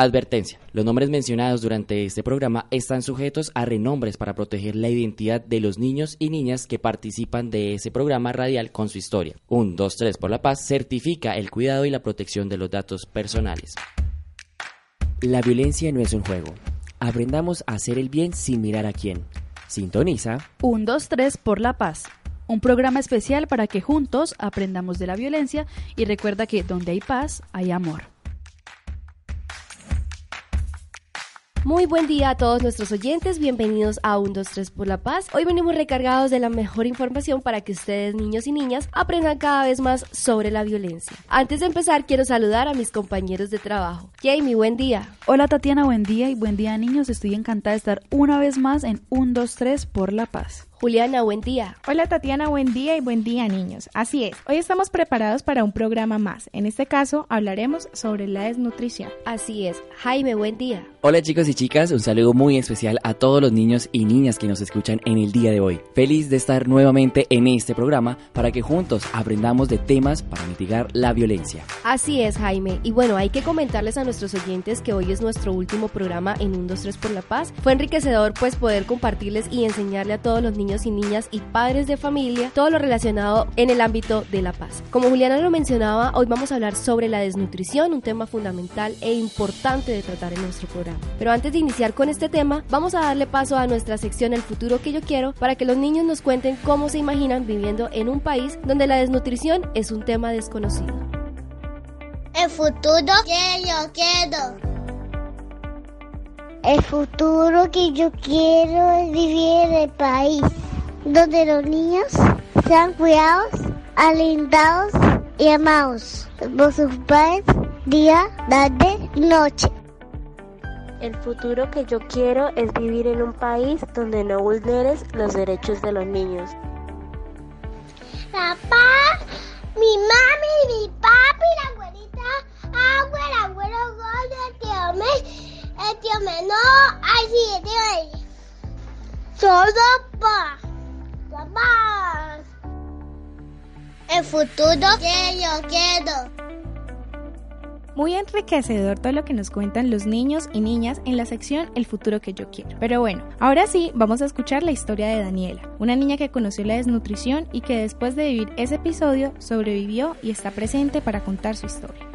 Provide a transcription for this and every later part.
Advertencia. Los nombres mencionados durante este programa están sujetos a renombres para proteger la identidad de los niños y niñas que participan de ese programa radial con su historia. Un 2-3 por la paz certifica el cuidado y la protección de los datos personales. La violencia no es un juego. Aprendamos a hacer el bien sin mirar a quién. Sintoniza. 1, 2, 3 por la paz. Un programa especial para que juntos aprendamos de la violencia y recuerda que donde hay paz, hay amor. Muy buen día a todos nuestros oyentes, bienvenidos a 123 por la Paz. Hoy venimos recargados de la mejor información para que ustedes, niños y niñas, aprendan cada vez más sobre la violencia. Antes de empezar, quiero saludar a mis compañeros de trabajo. Jamie, buen día. Hola Tatiana, buen día y buen día niños. Estoy encantada de estar una vez más en 123 por la Paz. Juliana, buen día. Hola Tatiana, buen día y buen día niños. Así es, hoy estamos preparados para un programa más. En este caso hablaremos sobre la desnutrición. Así es. Jaime, buen día. Hola chicos y chicas, un saludo muy especial a todos los niños y niñas que nos escuchan en el día de hoy. Feliz de estar nuevamente en este programa para que juntos aprendamos de temas para mitigar la violencia. Así es, Jaime. Y bueno, hay que comentarles a nuestros oyentes que hoy es nuestro último programa en 123 por la Paz. Fue enriquecedor pues poder compartirles y enseñarle a todos los niños y niñas y padres de familia todo lo relacionado en el ámbito de la paz. Como Juliana lo mencionaba, hoy vamos a hablar sobre la desnutrición, un tema fundamental e importante de tratar en nuestro programa. Pero antes de iniciar con este tema, vamos a darle paso a nuestra sección El futuro que yo quiero para que los niños nos cuenten cómo se imaginan viviendo en un país donde la desnutrición es un tema desconocido. El futuro que yo quiero. El futuro que yo quiero es vivir en el país donde los niños sean cuidados, alentados y amados por sus padres día, tarde noche. El futuro que yo quiero es vivir en un país donde no vulneres los derechos de los niños. Papá, mi mami, mi papi, el tío menor, ay sí, el tío Todo pa. Papá. El futuro que yo quiero. Muy enriquecedor todo lo que nos cuentan los niños y niñas en la sección El futuro que yo quiero. Pero bueno, ahora sí, vamos a escuchar la historia de Daniela, una niña que conoció la desnutrición y que después de vivir ese episodio sobrevivió y está presente para contar su historia.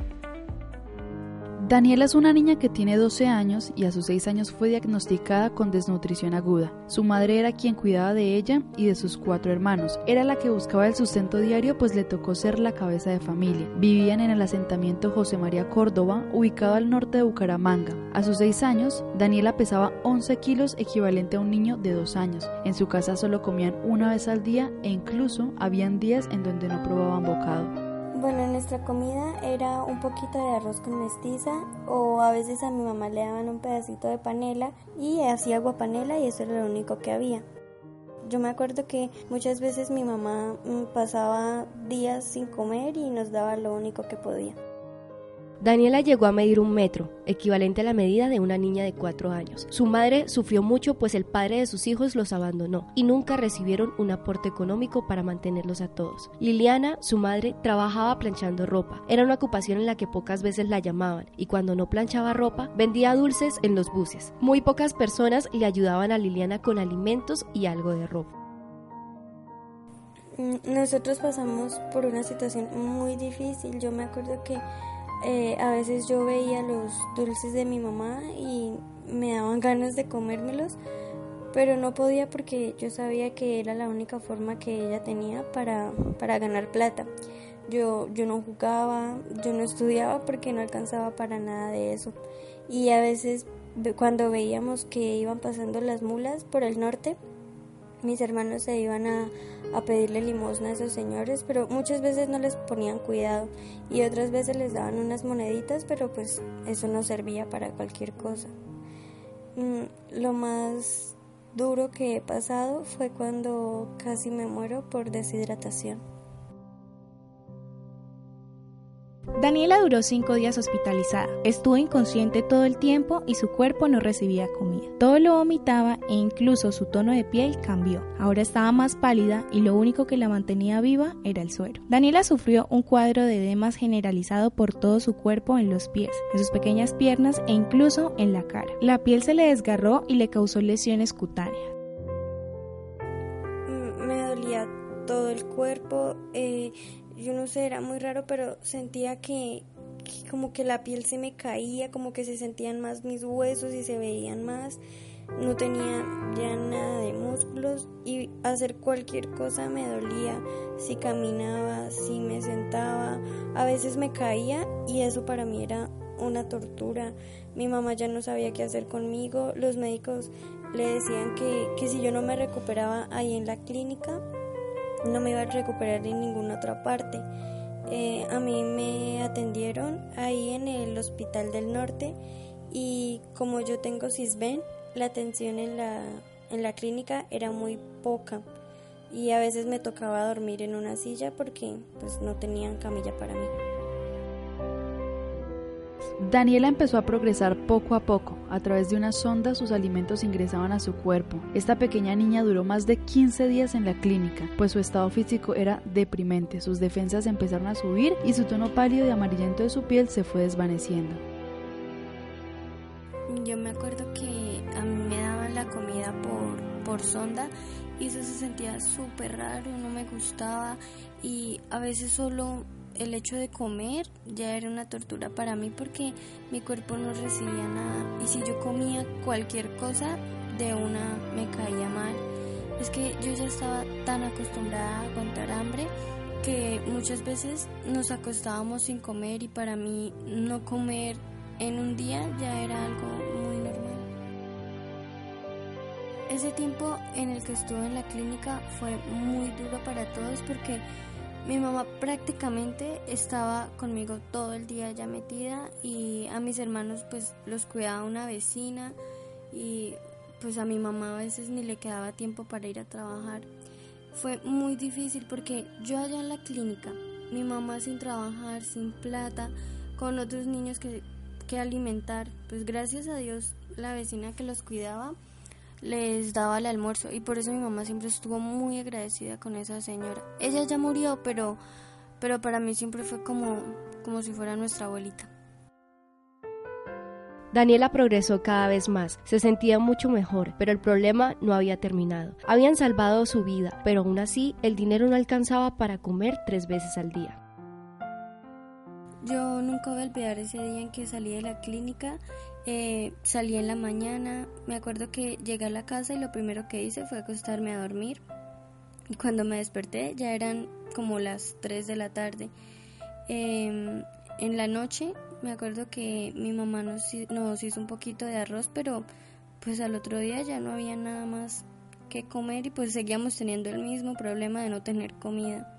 Daniela es una niña que tiene 12 años y a sus 6 años fue diagnosticada con desnutrición aguda. Su madre era quien cuidaba de ella y de sus cuatro hermanos. Era la que buscaba el sustento diario pues le tocó ser la cabeza de familia. Vivían en el asentamiento José María Córdoba, ubicado al norte de Bucaramanga. A sus 6 años, Daniela pesaba 11 kilos equivalente a un niño de 2 años. En su casa solo comían una vez al día e incluso habían días en donde no probaban bocado. Bueno, nuestra comida era un poquito de arroz con mestiza o a veces a mi mamá le daban un pedacito de panela y hacía agua panela y eso era lo único que había. Yo me acuerdo que muchas veces mi mamá mm, pasaba días sin comer y nos daba lo único que podía. Daniela llegó a medir un metro, equivalente a la medida de una niña de cuatro años. Su madre sufrió mucho pues el padre de sus hijos los abandonó y nunca recibieron un aporte económico para mantenerlos a todos. Liliana, su madre, trabajaba planchando ropa. Era una ocupación en la que pocas veces la llamaban y cuando no planchaba ropa, vendía dulces en los buses. Muy pocas personas le ayudaban a Liliana con alimentos y algo de ropa. Mm, nosotros pasamos por una situación muy difícil. Yo me acuerdo que eh, a veces yo veía los dulces de mi mamá y me daban ganas de comérmelos, pero no podía porque yo sabía que era la única forma que ella tenía para, para ganar plata. Yo, yo no jugaba, yo no estudiaba porque no alcanzaba para nada de eso. Y a veces cuando veíamos que iban pasando las mulas por el norte, mis hermanos se iban a, a pedirle limosna a esos señores, pero muchas veces no les ponían cuidado y otras veces les daban unas moneditas, pero pues eso no servía para cualquier cosa. Mm, lo más duro que he pasado fue cuando casi me muero por deshidratación. Daniela duró cinco días hospitalizada. Estuvo inconsciente todo el tiempo y su cuerpo no recibía comida. Todo lo vomitaba e incluso su tono de piel cambió. Ahora estaba más pálida y lo único que la mantenía viva era el suero. Daniela sufrió un cuadro de edemas generalizado por todo su cuerpo en los pies, en sus pequeñas piernas e incluso en la cara. La piel se le desgarró y le causó lesiones cutáneas. Mm, me dolía todo el cuerpo. Eh, yo no sé, era muy raro, pero sentía que, como que la piel se me caía, como que se sentían más mis huesos y se veían más. No tenía ya nada de músculos y hacer cualquier cosa me dolía. Si caminaba, si me sentaba, a veces me caía y eso para mí era una tortura. Mi mamá ya no sabía qué hacer conmigo. Los médicos le decían que, que si yo no me recuperaba ahí en la clínica, no me iba a recuperar en ninguna otra parte. Eh, a mí me atendieron ahí en el Hospital del Norte y como yo tengo CISBEN, la atención en la, en la clínica era muy poca y a veces me tocaba dormir en una silla porque pues no tenían camilla para mí. Daniela empezó a progresar poco a poco. A través de una sonda sus alimentos ingresaban a su cuerpo. Esta pequeña niña duró más de 15 días en la clínica, pues su estado físico era deprimente. Sus defensas empezaron a subir y su tono pálido y amarillento de su piel se fue desvaneciendo. Yo me acuerdo que a mí me daban la comida por, por sonda y eso se sentía súper raro, no me gustaba y a veces solo el hecho de comer ya era una tortura para mí porque mi cuerpo no recibía nada y si yo comía cualquier cosa de una me caía mal. Es que yo ya estaba tan acostumbrada a aguantar hambre que muchas veces nos acostábamos sin comer y para mí no comer en un día ya era algo muy normal. Ese tiempo en el que estuve en la clínica fue muy duro para todos porque mi mamá prácticamente estaba conmigo todo el día ya metida y a mis hermanos pues los cuidaba una vecina y pues a mi mamá a veces ni le quedaba tiempo para ir a trabajar. Fue muy difícil porque yo allá en la clínica, mi mamá sin trabajar, sin plata, con otros niños que, que alimentar, pues gracias a Dios la vecina que los cuidaba les daba el almuerzo y por eso mi mamá siempre estuvo muy agradecida con esa señora. Ella ya murió, pero pero para mí siempre fue como como si fuera nuestra abuelita. Daniela progresó cada vez más, se sentía mucho mejor, pero el problema no había terminado. Habían salvado su vida, pero aún así el dinero no alcanzaba para comer tres veces al día. Yo nunca voy a olvidar ese día en que salí de la clínica eh, salí en la mañana, me acuerdo que llegué a la casa y lo primero que hice fue acostarme a dormir. Y cuando me desperté ya eran como las 3 de la tarde. Em, en la noche me acuerdo que mi mamá nos, hizo un poquito de arroz, pero pues al otro día ya no había nada más que comer y pues seguíamos teniendo el mismo problema de no tener comida.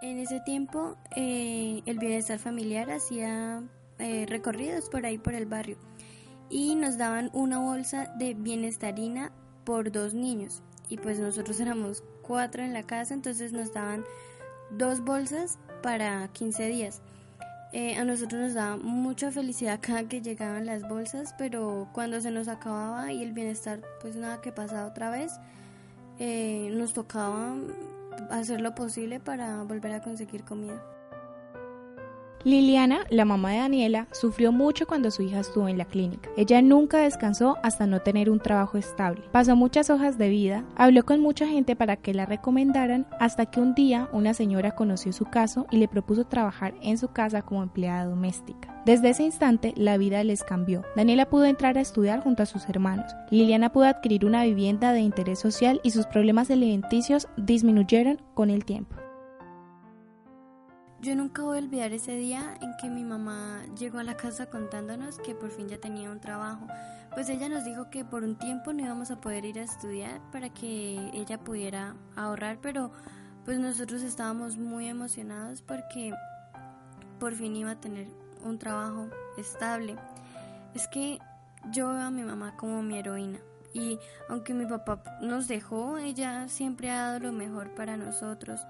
En ese tiempo eh, el bienestar familiar hacía eh, recorridos por ahí por el barrio y nos daban una bolsa de bienestarina por dos niños y pues nosotros éramos cuatro en la casa entonces nos daban dos bolsas para 15 días. Eh, a nosotros nos daba mucha felicidad cada que llegaban las bolsas, pero cuando se nos acababa y el bienestar, pues nada que pasaba otra vez, eh, nos tocaba hacer lo posible para volver a conseguir comida. Liliana, la mamá de Daniela, sufrió mucho cuando su hija estuvo en la clínica. Ella nunca descansó hasta no tener un trabajo estable. Pasó muchas hojas de vida, habló con mucha gente para que la recomendaran, hasta que un día una señora conoció su caso y le propuso trabajar en su casa como empleada doméstica. Desde ese instante, la vida les cambió. Daniela pudo entrar a estudiar junto a sus hermanos. Liliana pudo adquirir una vivienda de interés social y sus problemas alimenticios disminuyeron con el tiempo. Yo nunca voy a olvidar ese día en que mi mamá llegó a la casa contándonos que por fin ya tenía un trabajo. Pues ella nos dijo que por un tiempo no íbamos a poder ir a estudiar para que ella pudiera ahorrar, pero pues nosotros estábamos muy emocionados porque por fin iba a tener un trabajo estable. Es que yo veo a mi mamá como mi heroína y aunque mi papá nos dejó, ella siempre ha dado lo mejor para nosotros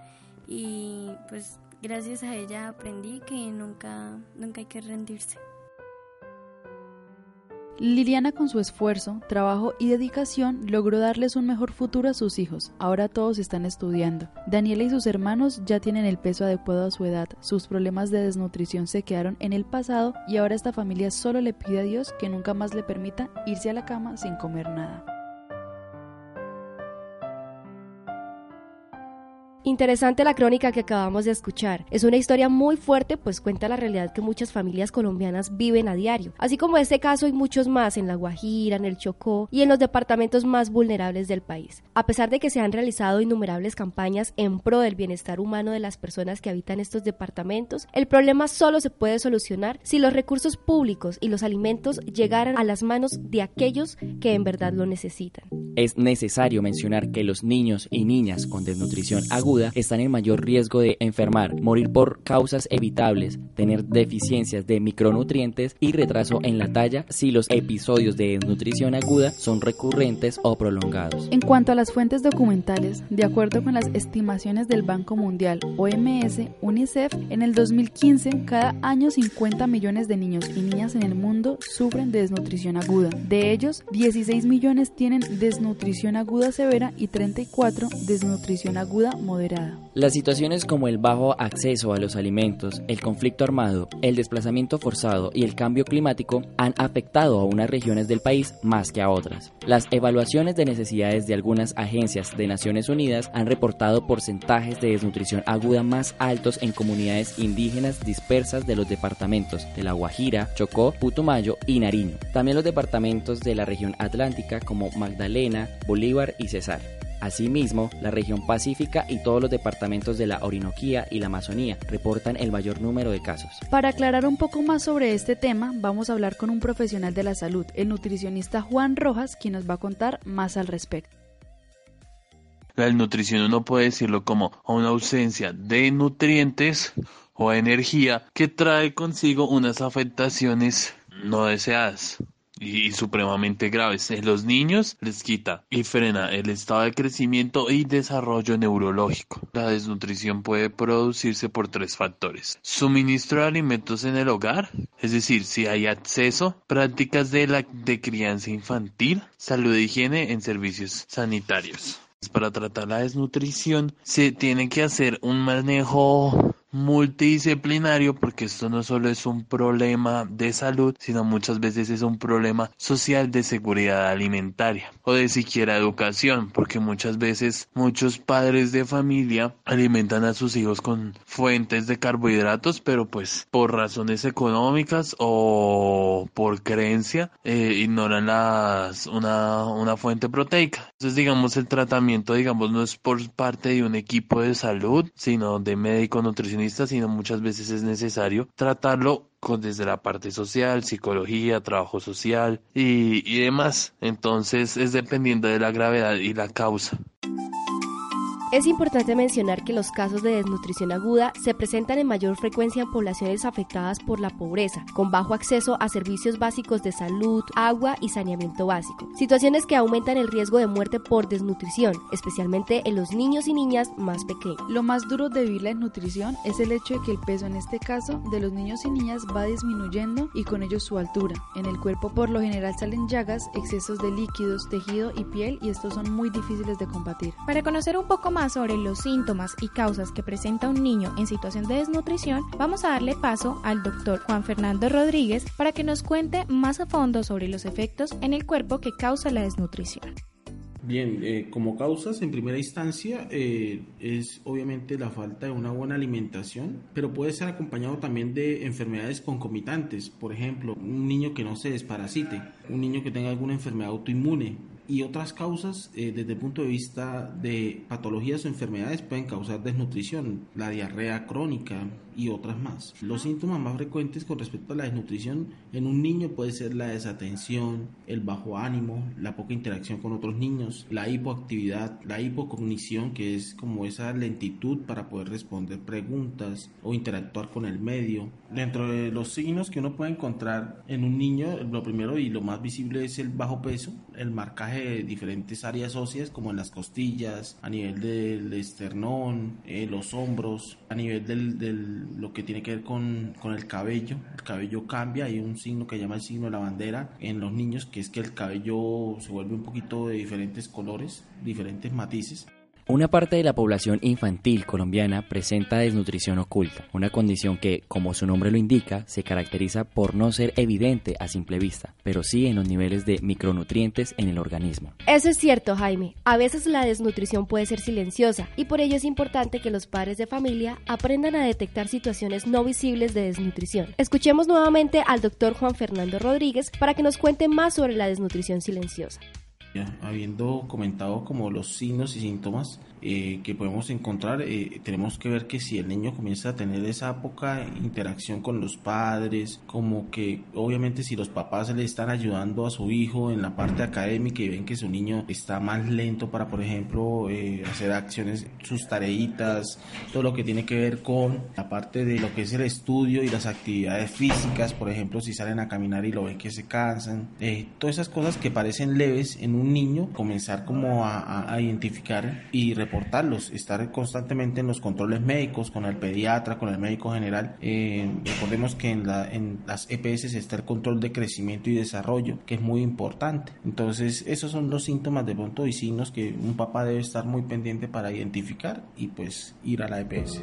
y pues gracias a ella aprendí que nunca, nunca hay que rendirse. Liliana con su esfuerzo, trabajo y dedicación logró darles un mejor futuro a sus hijos. Ahora todos están estudiando. Daniela y sus hermanos ya tienen el peso adecuado a su edad. Sus problemas de desnutrición se quedaron en el pasado y ahora esta familia solo le pide a Dios que nunca más le permita irse a la cama sin comer nada. Interesante la crónica que acabamos de escuchar. Es una historia muy fuerte pues cuenta la realidad que muchas familias colombianas viven a diario. Así como este caso hay muchos más en La Guajira, en el Chocó y en los departamentos más vulnerables del país. A pesar de que se han realizado innumerables campañas en pro del bienestar humano de las personas que habitan estos departamentos, el problema solo se puede solucionar si los recursos públicos y los alimentos llegaran a las manos de aquellos que en verdad lo necesitan. Es necesario mencionar que los niños y niñas con desnutrición están en mayor riesgo de enfermar, morir por causas evitables, tener deficiencias de micronutrientes y retraso en la talla si los episodios de desnutrición aguda son recurrentes o prolongados. En cuanto a las fuentes documentales, de acuerdo con las estimaciones del Banco Mundial, OMS, UNICEF, en el 2015 cada año 50 millones de niños y niñas en el mundo sufren de desnutrición aguda. De ellos, 16 millones tienen desnutrición aguda severa y 34 desnutrición aguda Las situaciones como el bajo acceso a los alimentos, el conflicto armado, el desplazamiento forzado y el cambio climático han afectado a unas regiones del país más que a otras. Las evaluaciones de necesidades de algunas agencias de Naciones Unidas han reportado porcentajes de desnutrición aguda más altos en comunidades indígenas dispersas de los departamentos de La Guajira, Chocó, Putumayo y Nariño. También los departamentos de la región atlántica como Magdalena, Bolívar y Cesar. Asimismo, la región pacífica y todos los departamentos de la Orinoquía y la Amazonía reportan el mayor número de casos. Para aclarar un poco más sobre este tema, vamos a hablar con un profesional de la salud, el nutricionista Juan Rojas, quien nos va a contar más al respecto. La desnutrición uno puede decirlo como una ausencia de nutrientes o energía que trae consigo unas afectaciones no deseadas y supremamente graves. En los niños les quita y frena el estado de crecimiento y desarrollo neurológico. La desnutrición puede producirse por tres factores. Suministro de alimentos en el hogar, es decir, si hay acceso, prácticas de, la, de crianza infantil, salud e higiene en servicios sanitarios. Para tratar la desnutrición se tiene que hacer un manejo multidisciplinario porque esto no solo es un problema de salud, sino muchas veces es un problema social de seguridad alimentaria o de siquiera educación, porque muchas veces muchos padres de familia alimentan a sus hijos con fuentes de carbohidratos, pero pues por razones económicas o por creencia eh, ignoran las, una, una fuente proteica. Entonces digamos el tratamiento digamos no es por parte de un equipo de salud, sino de médico sino muchas veces es necesario tratarlo con, desde la parte social, psicología, trabajo social y, y demás. Entonces es dependiendo de la gravedad y la causa. Es importante mencionar que los casos de desnutrición aguda se presentan en mayor frecuencia en poblaciones afectadas por la pobreza, con bajo acceso a servicios básicos de salud, agua y saneamiento básico, situaciones que aumentan el riesgo de muerte por desnutrición, especialmente en los niños y niñas más pequeños. Lo más duro de vivir la desnutrición es el hecho de que el peso en este caso de los niños y niñas va disminuyendo y con ello su altura. En el cuerpo por lo general salen llagas, excesos de líquidos, tejido y piel y estos son muy difíciles de combatir. Para conocer un poco más sobre los síntomas y causas que presenta un niño en situación de desnutrición, vamos a darle paso al doctor Juan Fernando Rodríguez para que nos cuente más a fondo sobre los efectos en el cuerpo que causa la desnutrición. Bien, eh, como causas, en primera instancia, eh, es obviamente la falta de una buena alimentación, pero puede ser acompañado también de enfermedades concomitantes. Por ejemplo, un niño que no se desparasite, un niño que tenga alguna enfermedad autoinmune, y otras causas eh, desde el punto de vista de patologías o enfermedades pueden causar desnutrición, la diarrea crónica, y otras más. Los síntomas más frecuentes con respecto a la desnutrición en un niño puede ser la desatención, el bajo ánimo, la poca interacción con otros niños, la hipoactividad, la hipocognición, que es como esa lentitud para poder responder preguntas o interactuar con el medio. Dentro de los signos que uno puede encontrar en un niño, lo primero y lo más visible es el bajo peso, el marcaje de diferentes áreas óseas como en las costillas, a nivel del esternón, eh, los hombros, a nivel del, del, lo que tiene que ver con, con el cabello. El cabello cambia, hay un signo que llama el signo de la bandera en los niños, que es que el cabello se vuelve un poquito de diferentes colores, diferentes matices. Una parte de la población infantil colombiana presenta desnutrición oculta, una condición que, como su nombre lo indica, se caracteriza por no ser evidente a simple vista, pero sí en los niveles de micronutrientes en el organismo. Eso es cierto, Jaime. A veces la desnutrición puede ser silenciosa y por ello es importante que los padres de familia aprendan a detectar situaciones no visibles de desnutrición. Escuchemos nuevamente al doctor Juan Fernando Rodríguez para que nos cuente más sobre la desnutrición silenciosa. Habiendo comentado como los signos y síntomas, eh, que podemos encontrar, eh, tenemos que ver que si el niño comienza a tener esa poca interacción con los padres, como que obviamente si los papás le están ayudando a su hijo en la parte académica y ven que su niño está más lento para, por ejemplo, eh, hacer acciones, sus tareitas, todo lo que tiene que ver con la parte de lo que es el estudio y las actividades físicas, por ejemplo, si salen a caminar y lo ven que se cansan, todas esas cosas que parecen leves en un niño, comenzar como a, a identificar y reportarlos, estar constantemente en los controles médicos con el pediatra, con el médico general. Eh, recordemos que en, la, en las EPS está el control de crecimiento y desarrollo, que es muy importante. Entonces, esos son los síntomas de pronto y signos que un papá debe estar muy pendiente para identificar y pues ir a la EPS.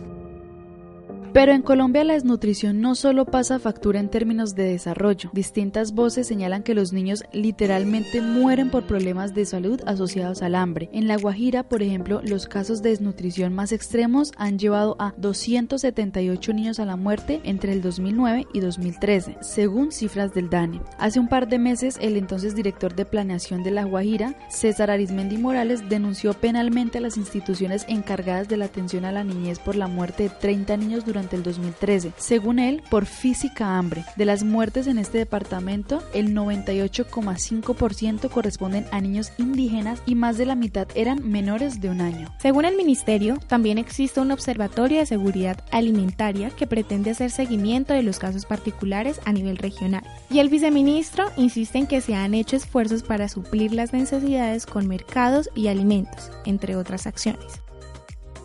Pero en Colombia la desnutrición no solo pasa factura en términos de desarrollo. Distintas voces señalan que los niños literalmente mueren por problemas de salud asociados al hambre. En La Guajira, por ejemplo, los casos de desnutrición más extremos han llevado a 278 niños a la muerte entre el 2009 y 2013, según cifras del DANE. Hace un par de meses, el entonces director de planeación de La Guajira, César Arismendi Morales, denunció penalmente a las instituciones encargadas de la atención a la niñez por la muerte de 30 niños durante el 2013. Según él, por física hambre. De las muertes en este departamento, el 98,5% corresponden a niños indígenas y más de la mitad eran menores de un año. Según el ministerio, también existe un observatorio de seguridad alimentaria que pretende hacer seguimiento de los casos particulares a nivel regional. Y el viceministro insiste en que se han hecho esfuerzos para suplir las necesidades con mercados y alimentos, entre otras acciones.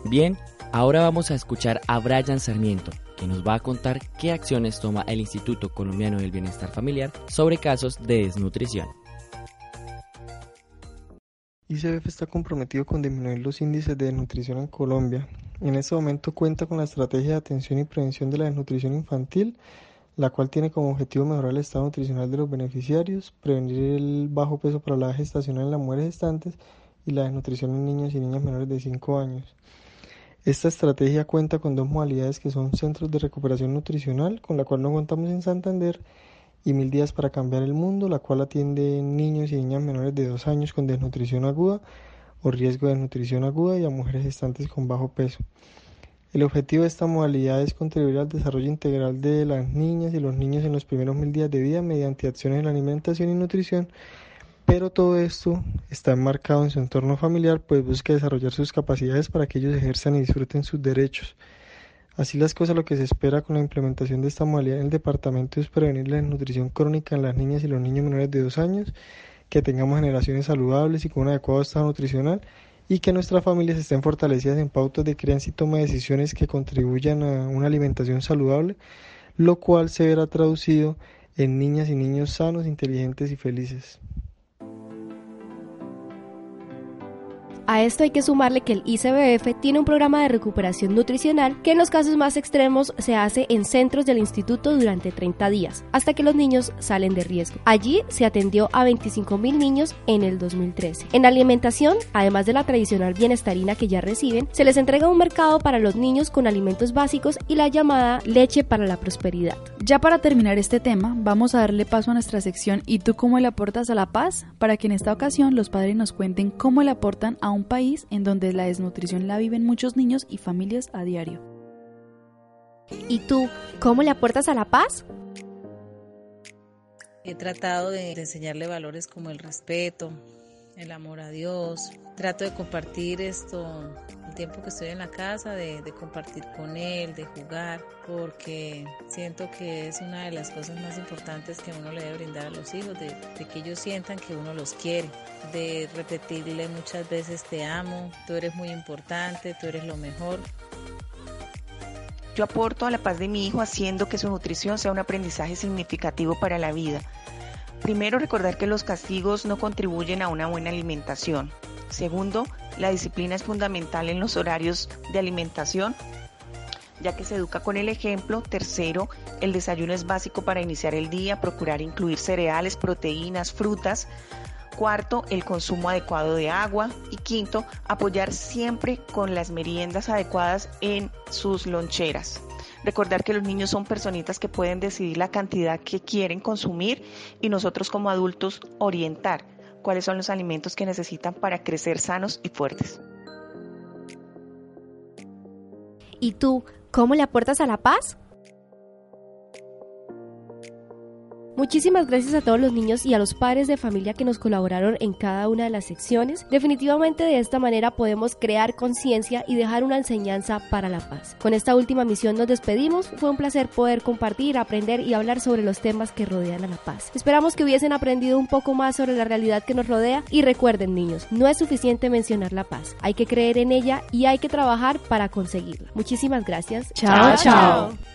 Bien, Ahora vamos a escuchar a Brian Sarmiento, que nos va a contar qué acciones toma el Instituto Colombiano del Bienestar Familiar sobre casos de desnutrición. ICBF está comprometido con disminuir los índices de desnutrición en Colombia. En este momento cuenta con la estrategia de atención y prevención de la desnutrición infantil, la cual tiene como objetivo mejorar el estado nutricional de los beneficiarios, prevenir el bajo peso para la gestacional en las mujeres gestantes y la desnutrición en niños y niñas menores de 5 años. Esta estrategia cuenta con dos modalidades que son Centros de Recuperación Nutricional, con la cual no contamos en Santander, y Mil Días para Cambiar el Mundo, la cual atiende niños y niñas menores de 2 años con desnutrición aguda o riesgo de desnutrición aguda y a mujeres gestantes con bajo peso. El objetivo de esta modalidad es contribuir al desarrollo integral de las niñas y los niños en los primeros mil días de vida mediante acciones en la alimentación y nutrición pero todo esto está enmarcado en su entorno familiar, pues busca desarrollar sus capacidades para que ellos ejerzan y disfruten sus derechos. Así las cosas, lo que se espera con la implementación de esta modalidad en el departamento es prevenir la desnutrición crónica en las niñas y los niños menores de dos años, que tengamos generaciones saludables y con un adecuado estado nutricional y que nuestras familias estén fortalecidas en pautas de crianza y toma de decisiones que contribuyan a una alimentación saludable, lo cual se verá traducido en niñas y niños sanos, inteligentes y felices. A esto hay que sumarle que el ICBF tiene un programa de recuperación nutricional que en los casos más extremos se hace en centros del instituto durante 30 días, hasta que los niños salen de riesgo. Allí se atendió a 25.000 niños en el 2013. En alimentación, además de la tradicional bienestarina que ya reciben, se les entrega un mercado para los niños con alimentos básicos y la llamada leche para la prosperidad. Ya para terminar este tema, vamos a darle paso a nuestra sección ¿Y tú cómo le aportas a la paz? Para que en esta ocasión los padres nos cuenten cómo le aportan a un un país en donde la desnutrición la viven muchos niños y familias a diario. ¿Y tú, cómo le aportas a la paz? He tratado de enseñarle valores como el respeto, el amor a Dios. Trato de compartir esto, el tiempo que estoy en la casa, de, compartir con él, de jugar, porque siento que es una de las cosas más importantes que uno le debe brindar a los hijos, de, que ellos sientan que uno los quiere, de repetirle muchas veces te amo, tú eres muy importante, tú eres lo mejor. Yo aporto a la paz de mi hijo haciendo que su nutrición sea un aprendizaje significativo para la vida. Primero, recordar que los castigos no contribuyen a una buena alimentación. Segundo, la disciplina es fundamental en los horarios de alimentación, ya que se educa con el ejemplo. Tercero, el desayuno es básico para iniciar el día, procurar incluir cereales, proteínas, frutas. Cuarto, el consumo adecuado de agua. Y quinto, apoyar siempre con las meriendas adecuadas en sus loncheras. Recordar que los niños son personitas que pueden decidir la cantidad que quieren consumir y nosotros como adultos orientar cuáles son los alimentos que necesitan para crecer sanos y fuertes. ¿Y tú, cómo le aportas a la paz? Muchísimas gracias a todos los niños y a los padres de familia que nos colaboraron en cada una de las secciones. Definitivamente de esta manera podemos crear conciencia y dejar una enseñanza para la paz. Con esta última misión nos despedimos. Fue un placer poder compartir, aprender y hablar sobre los temas que rodean a la paz. Esperamos que hubiesen aprendido un poco más sobre la realidad que nos rodea y recuerden niños, no es suficiente mencionar la paz. Hay que creer en ella y hay que trabajar para conseguirla. Muchísimas gracias. chao. chao.